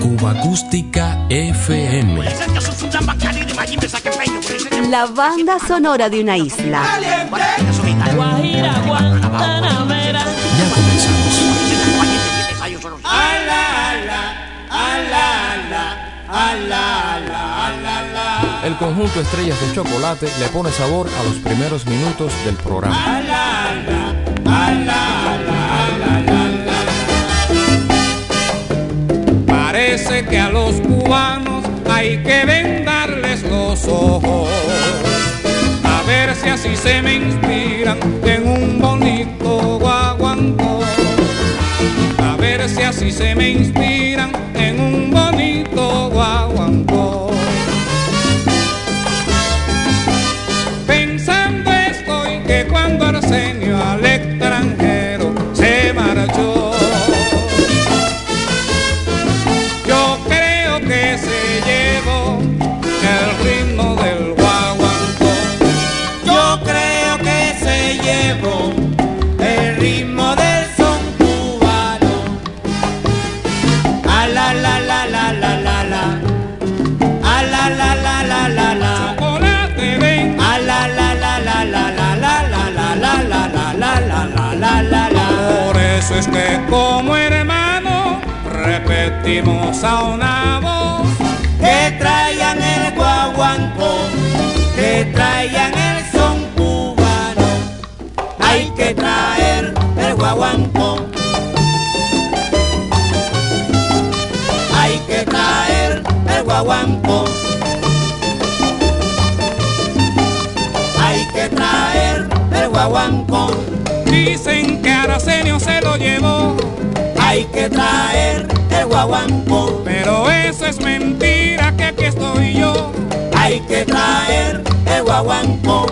Cuba Acústica FM. La banda sonora de una isla. Guajira, Guantanamera. Ya comenzamos. El conjunto Estrellas de Chocolate le pone sabor a los primeros minutos del programa. Que a los cubanos hay que vendarles los ojos. A ver si así se me inspiran en un bonito guaguancó. A ver si así se me inspiran repetimos a una voz. Que traigan el guaguancó, que traigan el son cubano. Hay que traer el guaguancó. Hay que traer el guaguancó. Hay que traer el guaguancó. Dicen que Arsenio se lo llevó, Hay que traer el guaguancó. pero eso es mentira que aquí estoy yo. Hay que traer el guaguancó.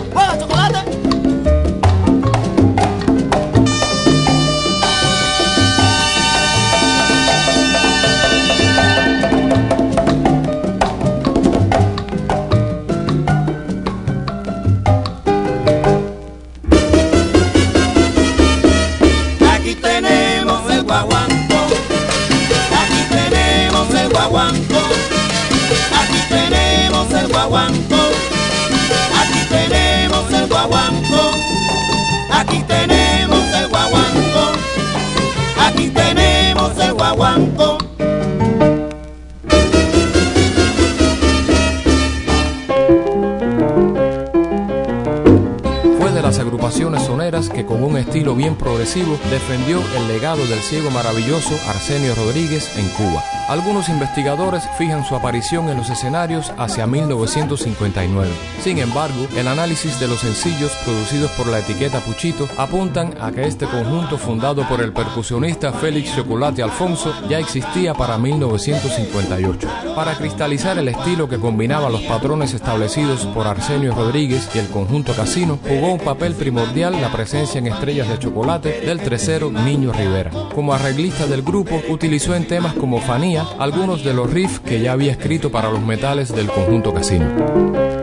Defendió el legado del ciego maravilloso Arsenio Rodríguez en Cuba. Algunos investigadores fijan su aparición en los escenarios hacia 1959. Sin embargo, el análisis de los sencillos producidos por la etiqueta Puchito apuntan a que este conjunto fundado por el percusionista Félix Chocolate Alfonso ya existía para 1958. Para cristalizar el estilo que combinaba los patrones establecidos por Arsenio Rodríguez y el conjunto Casino, jugó un papel primordial la presencia en Estrellas de Chocolate del tercero Niño Rivera. Como arreglista del grupo, utilizó en temas como Fanía algunos de los riffs que ya había escrito para los metales del conjunto Casino.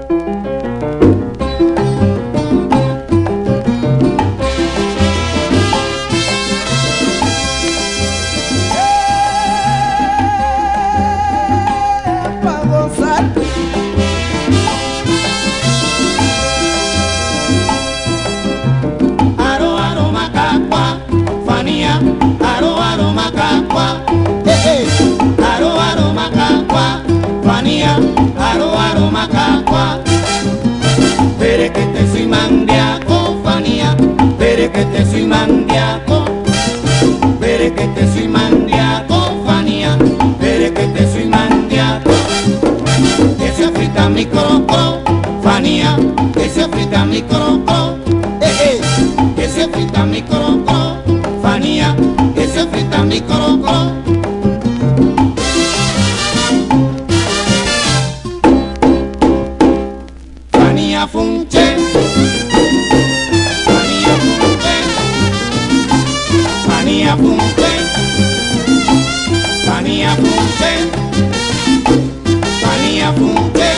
apunte, pan apunte, apunte,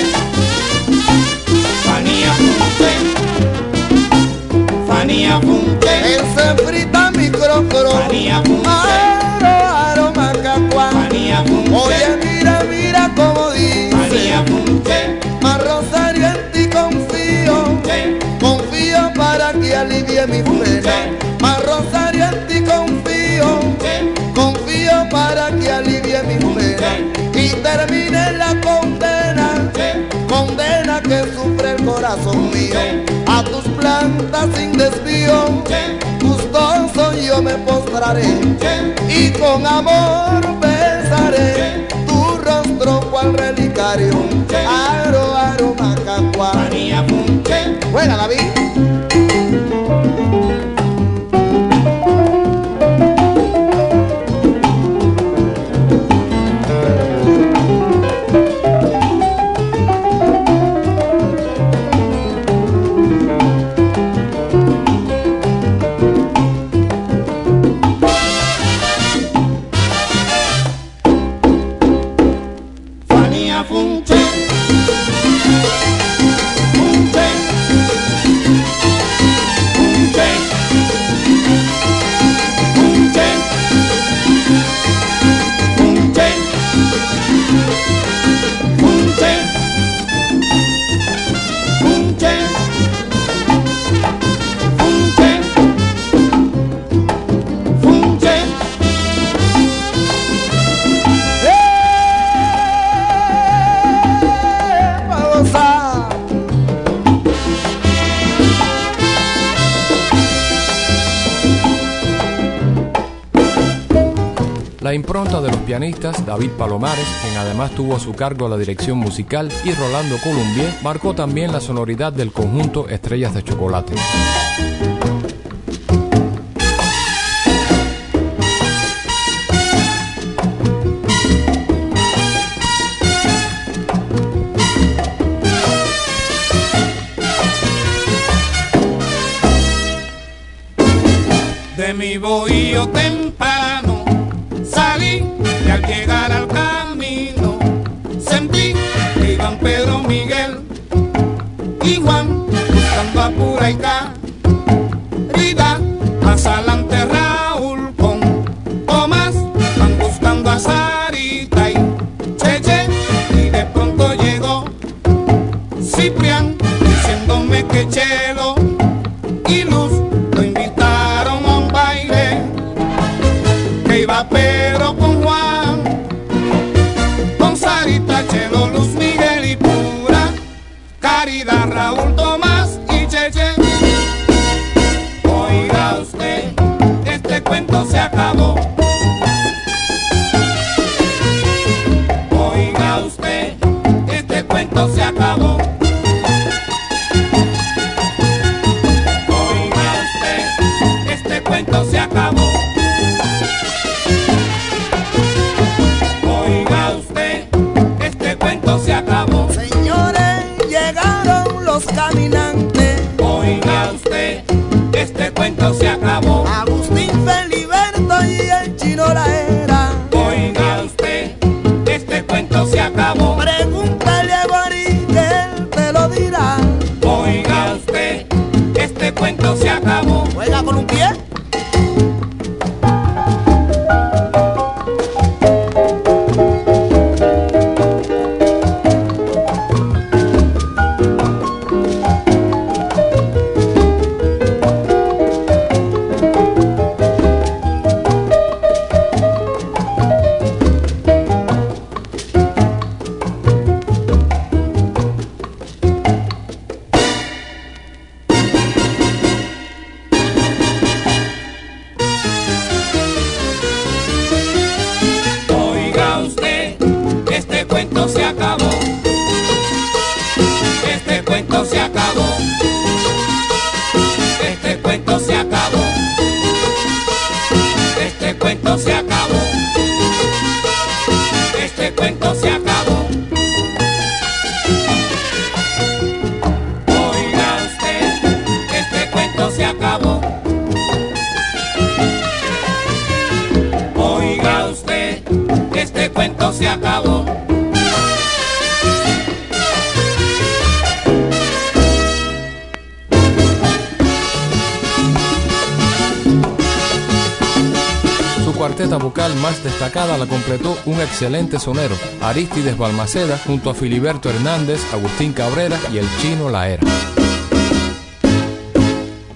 apunte, mi crocro, apunte, aroma cacua, apunte. Mira, mira cómo dice, más rosario en ti confío, confío para que alivie mi pena, más rosario en ti confío macaco. para que alivie mi pena y termine la condena, condena que sufre el corazón mío. A tus plantas sin desvío, gustoso yo me postraré y con amor besaré tu rostro cual relicario. Aro, aro, macacua. Buena, David. David Palomares, quien además tuvo a su cargo la dirección musical, y Rolando Columbier, marcó también la sonoridad del conjunto Estrellas de Chocolate. De mi bohío temprano al llegar al camino sentí que iban Pedro Miguel y Juan buscando a pura y cuento se acabó. se. completó un excelente sonero, Aristides Balmaceda, junto a Filiberto Hernández, Agustín Cabrera y el chino Laera.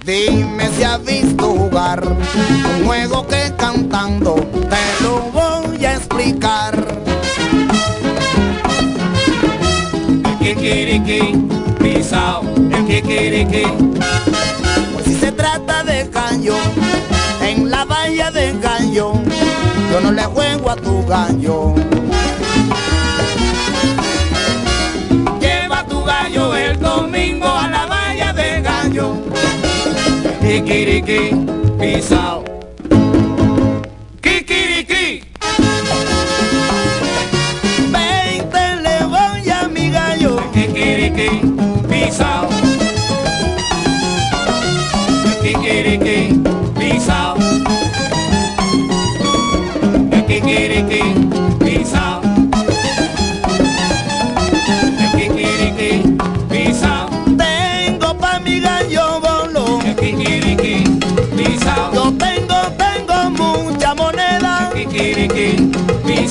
Dime si has visto jugar un juego que cantando te lo voy a explicar. El kikiriki, pisao, el kikiriki. Pues si se trata de caño, en la valla de caño yo no le juego a tu gallo. Lleva tu gallo el domingo a la valla de gallo. Kikiriki, pisao. Kikiriki. Veinte le voy a mi gallo. Kikiriki, pisao. Kikiriki,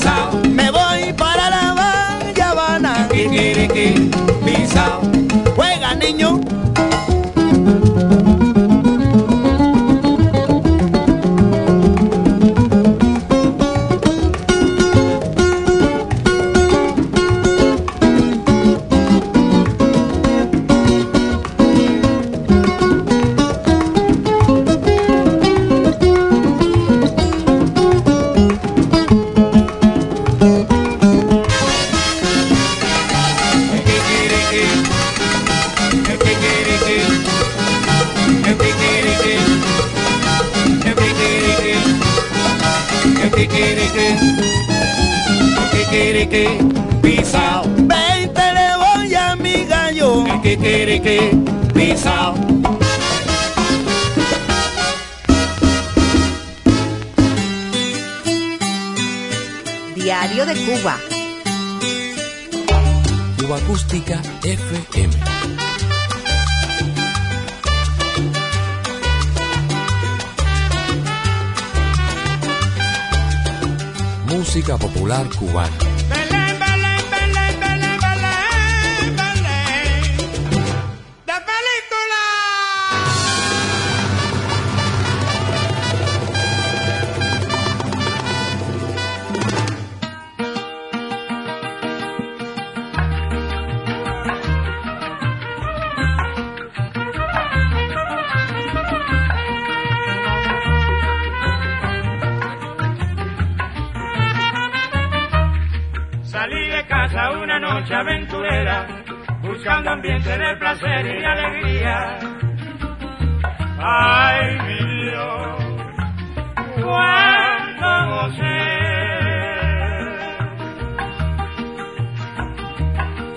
pisao. Me voy para la Valla Habana. Kikiriki, pisao. Una noche aventurera, buscando ambiente de placer y alegría. Ay, mi Dios, cuánto gocé.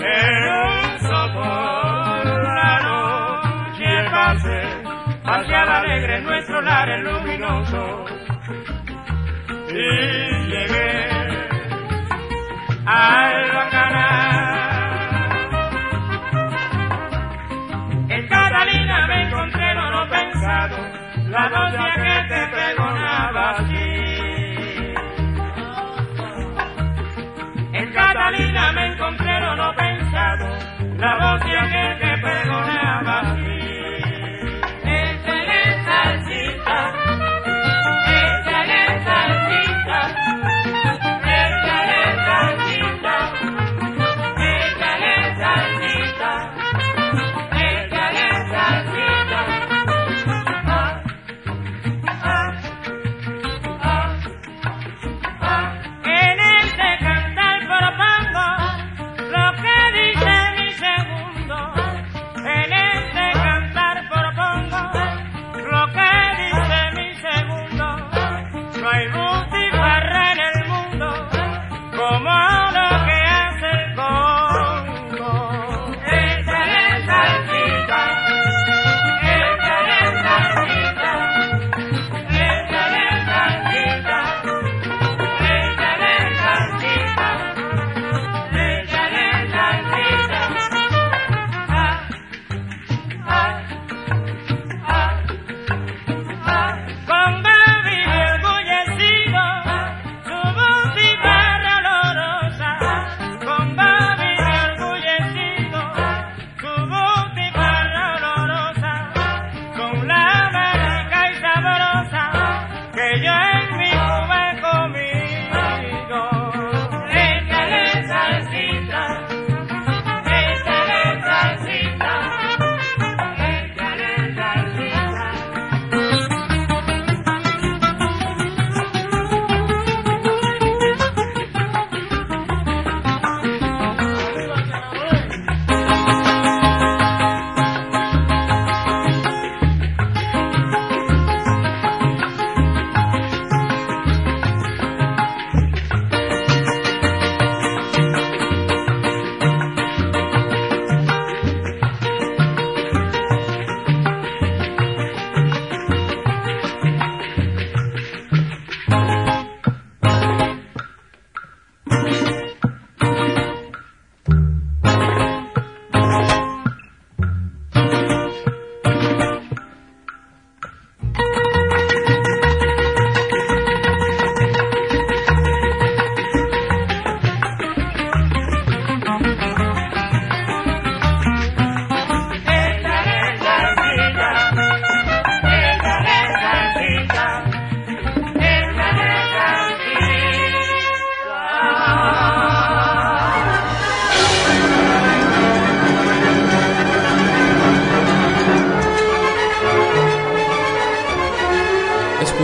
En un sopor la noche pasé, paseaba alegre nuestro lar luminoso. Y llegué al bacanal. En Catalina me encontré lo no pensado, la doña que te pregonaba así. En Catalina me encontré lo no pensado, la aquel que pregonaba así.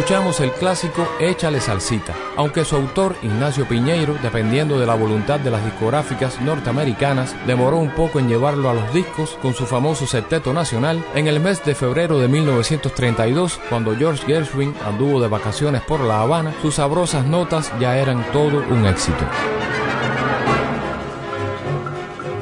Escuchamos el clásico Échale Salsita, aunque su autor, Ignacio Piñeiro, dependiendo de la voluntad de las discográficas norteamericanas, demoró un poco en llevarlo a los discos con su famoso septeto nacional, en el mes de febrero de 1932, cuando George Gershwin anduvo de vacaciones por La Habana, sus sabrosas notas ya eran todo un éxito.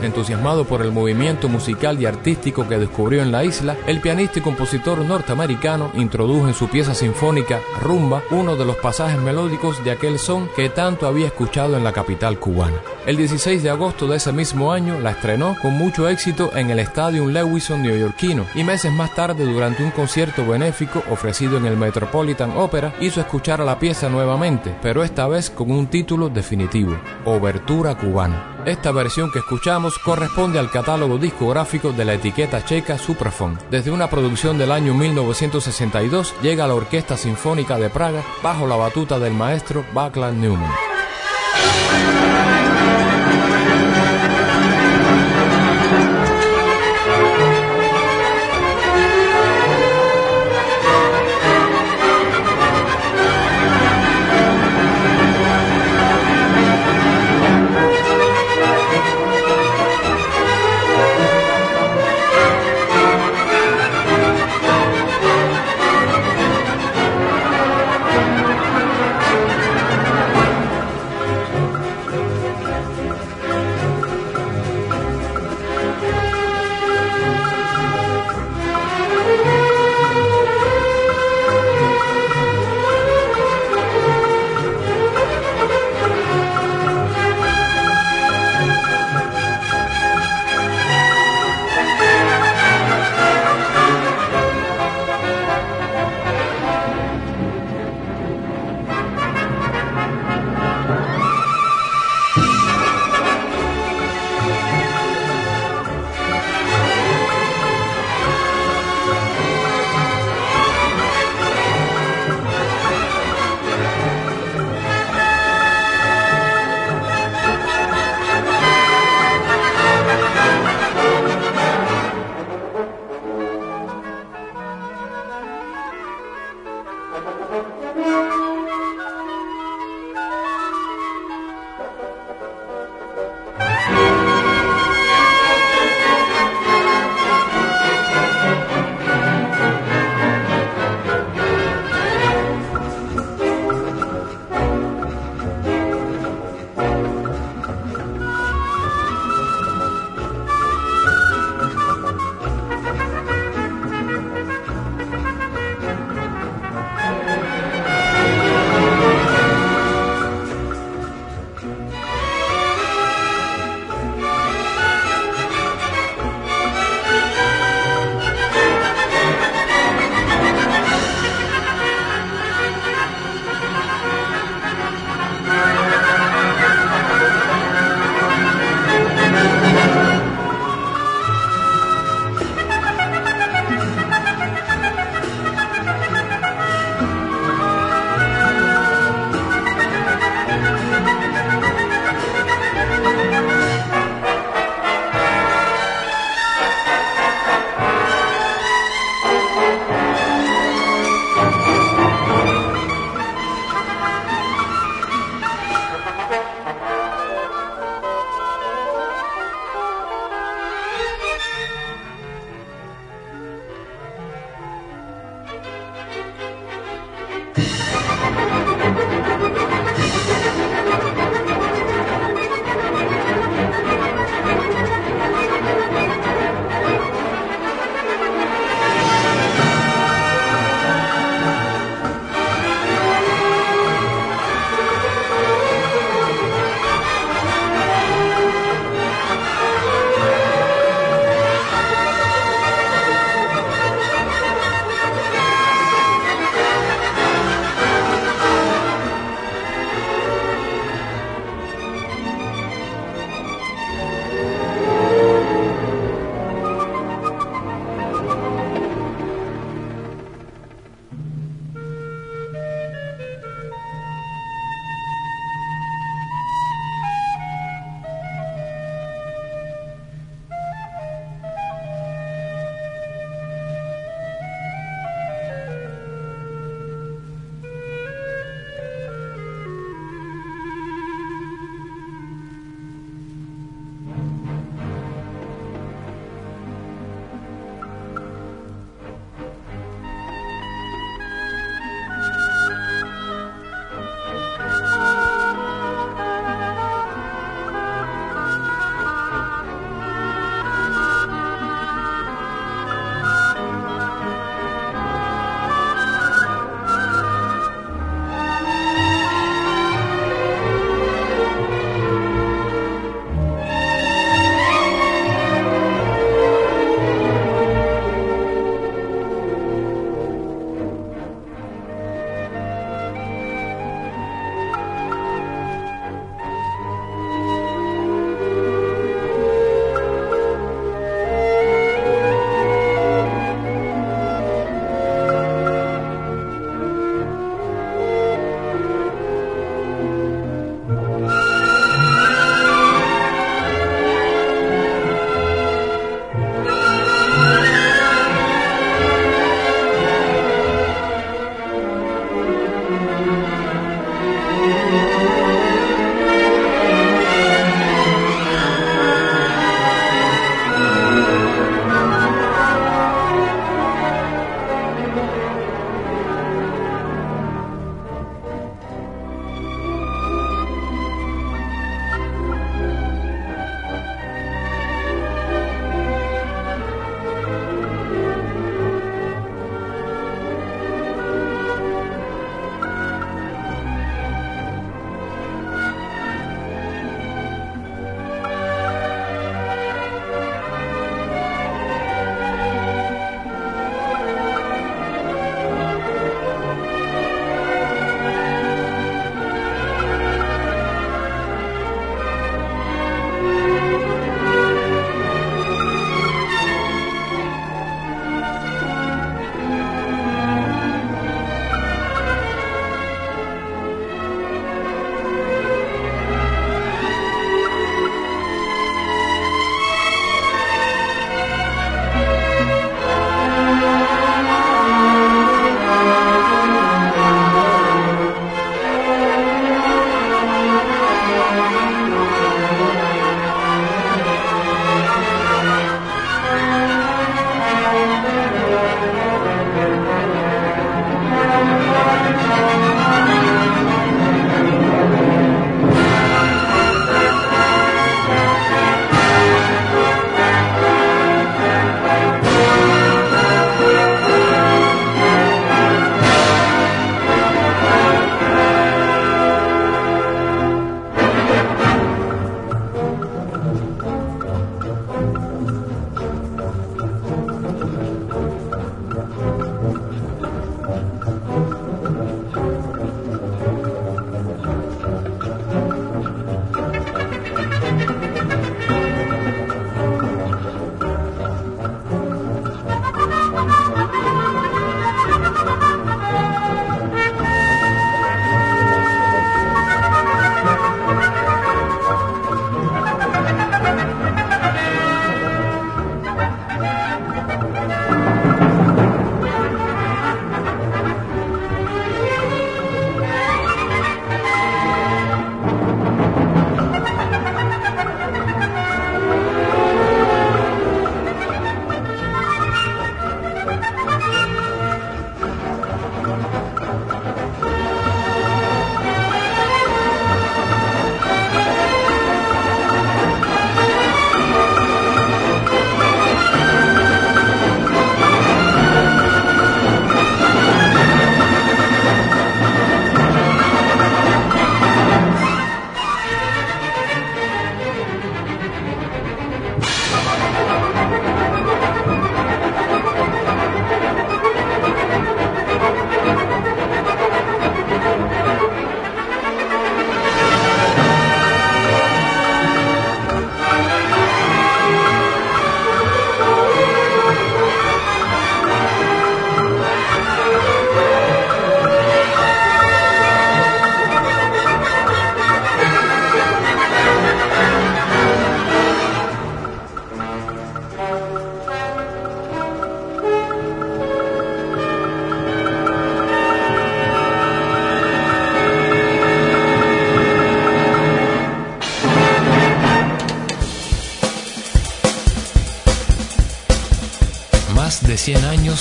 Entusiasmado por el movimiento musical y artístico que descubrió en la isla, el pianista y compositor norteamericano introdujo en su pieza sinfónica Rumba uno de los pasajes melódicos de aquel son que tanto había escuchado en la capital cubana. El 16 de agosto de ese mismo año la estrenó con mucho éxito en el Stadium Lewison neoyorquino y meses más tarde durante un concierto benéfico ofrecido en el Metropolitan Opera hizo escuchar a la pieza nuevamente, pero esta vez con un título definitivo, Obertura Cubana. Esta versión que escuchamos corresponde al catálogo discográfico de la etiqueta checa Suprafon. Desde una producción del año 1962 llega la Orquesta Sinfónica de Praga bajo la batuta del maestro Baclav Newman.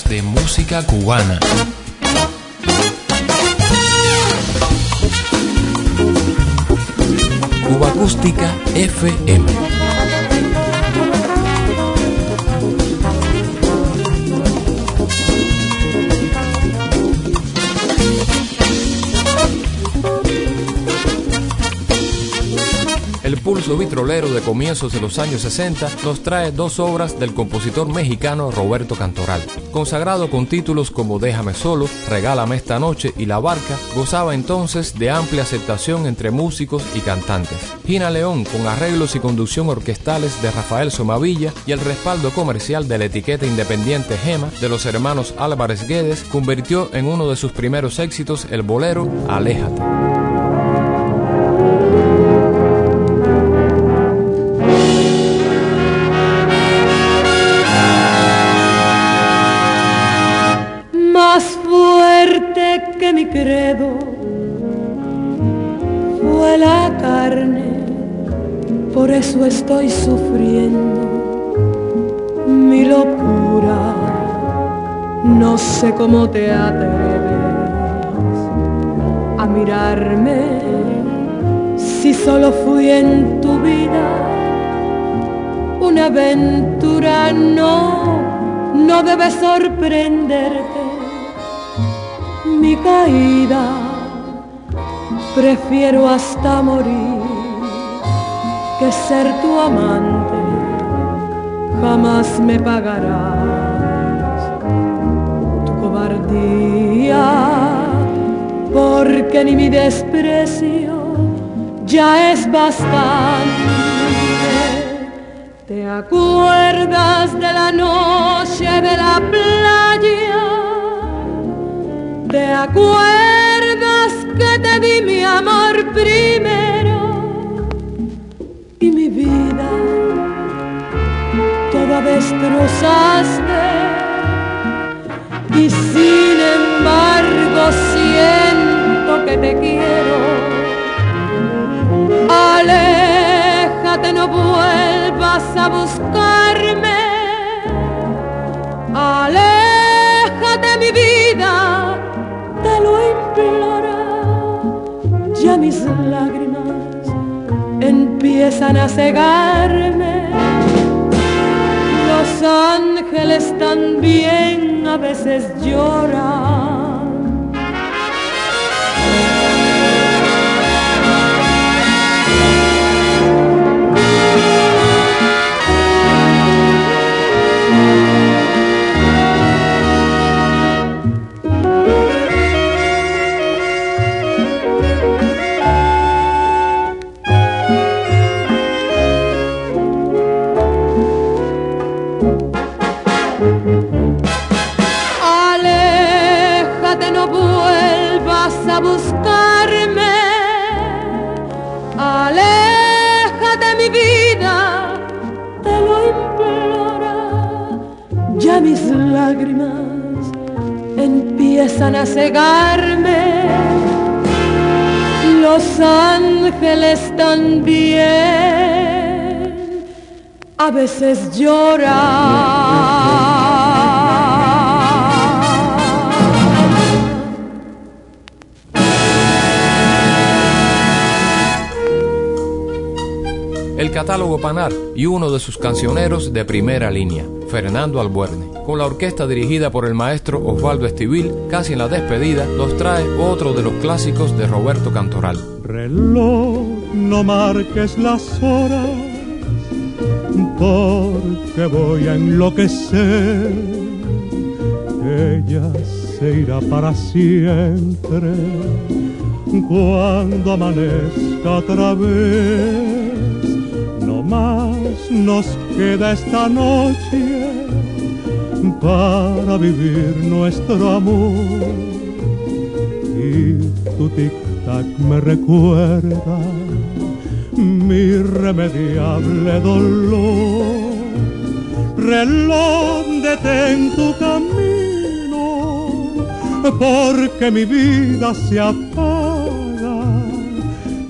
De música cubana. Cuba Acústica FM. Vitrolero de comienzos de los años 60 nos trae dos obras del compositor mexicano Roberto Cantoral. Consagrado con títulos como Déjame solo, Regálame esta noche y La Barca, gozaba entonces de amplia aceptación entre músicos y cantantes. Gina León, con arreglos y conducción orquestales de Rafael Somavilla y el respaldo comercial de la etiqueta independiente Gema de los hermanos Álvarez Guedes, convirtió en uno de sus primeros éxitos el bolero Aléjate. Fue la carne, por eso estoy sufriendo mi locura. No sé cómo te atreves a mirarme si solo fui en tu vida una aventura. No, no debe sorprenderte mi caída, prefiero hasta morir que ser tu amante, jamás me pagarás tu cobardía, porque ni mi desprecio ya es bastante. ¿Te acuerdas de la noche de la playa? ¿Te acuerdas que te di mi amor primero y mi vida toda destrozaste? Y sin embargo siento que te quiero. Aléjate, no vuelvas a buscarme. Empiezan a cegarme. Los ángeles también a veces lloran. A cegarme, los ángeles también. A veces lloran. El catálogo Panar y uno de sus cancioneros de primera línea, Fernando Albuerne con la orquesta dirigida por el maestro Osvaldo Estivil, casi en la despedida, nos trae otro de los clásicos de Roberto Cantoral. Reloj, no marques las horas, porque voy a enloquecer. Ella se irá para siempre cuando amanezca otra vez. No más nos queda esta noche para vivir nuestro amor. Y tu tic-tac me recuerda mi irremediable dolor. Reloj, detén tu camino, porque mi vida se apaga.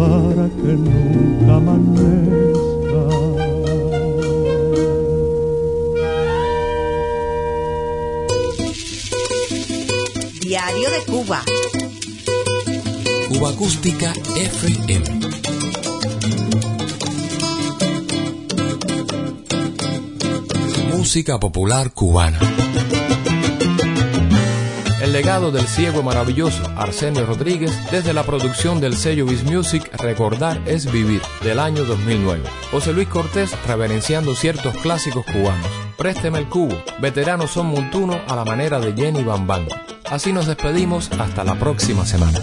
para que nunca amanezca. Diario de Cuba. Cuba Acústica FM. Música popular cubana. El legado del ciego maravilloso Arsenio Rodríguez desde la producción del sello Biz Music Recordar es Vivir del año 2009. José Luis Cortés reverenciando ciertos clásicos cubanos. Présteme el cubo, veteranos son montuno a la manera de Jenny Bambán. Así nos despedimos hasta la próxima semana.